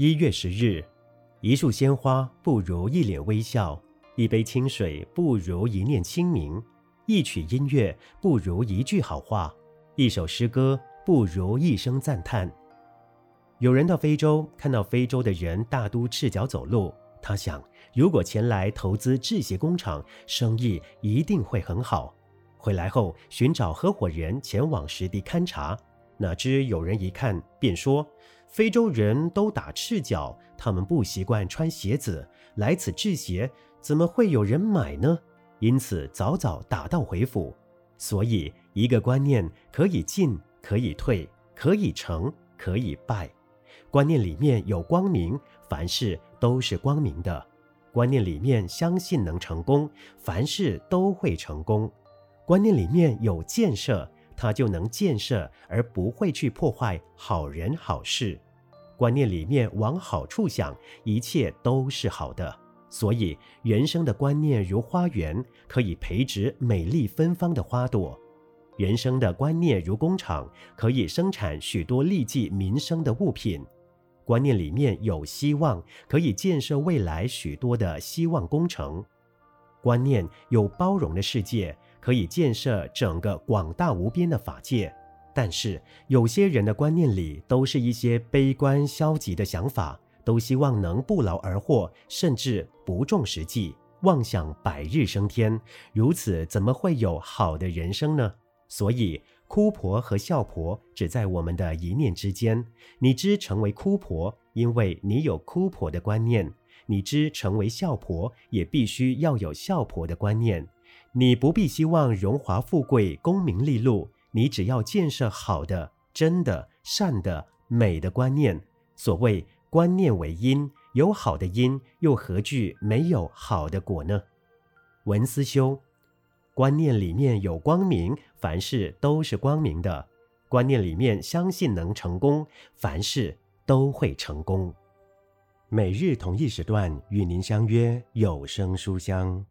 一月十日，一束鲜花不如一脸微笑，一杯清水不如一念清明，一曲音乐不如一句好话，一首诗歌不如一声赞叹。有人到非洲，看到非洲的人大都赤脚走路，他想，如果前来投资制鞋工厂，生意一定会很好。回来后寻找合伙人前往实地勘察，哪知有人一看便说。非洲人都打赤脚，他们不习惯穿鞋子，来此制鞋，怎么会有人买呢？因此早早打道回府。所以，一个观念可以进，可以退，可以成，可以败。观念里面有光明，凡事都是光明的；观念里面相信能成功，凡事都会成功；观念里面有建设。他就能建设，而不会去破坏好人好事。观念里面往好处想，一切都是好的。所以，人生的观念如花园，可以培植美丽芬芳的花朵；人生的观念如工厂，可以生产许多利济民生的物品。观念里面有希望，可以建设未来许多的希望工程。观念有包容的世界。可以建设整个广大无边的法界，但是有些人的观念里都是一些悲观消极的想法，都希望能不劳而获，甚至不重实际，妄想百日升天。如此怎么会有好的人生呢？所以哭婆和笑婆只在我们的一念之间。你之成为哭婆，因为你有哭婆的观念；你之成为笑婆，也必须要有笑婆的观念。你不必希望荣华富贵、功名利禄，你只要建设好的、真的、善的、美的观念。所谓观念为因，有好的因，又何惧没有好的果呢？文思修，观念里面有光明，凡事都是光明的；观念里面相信能成功，凡事都会成功。每日同一时段与您相约有声书香。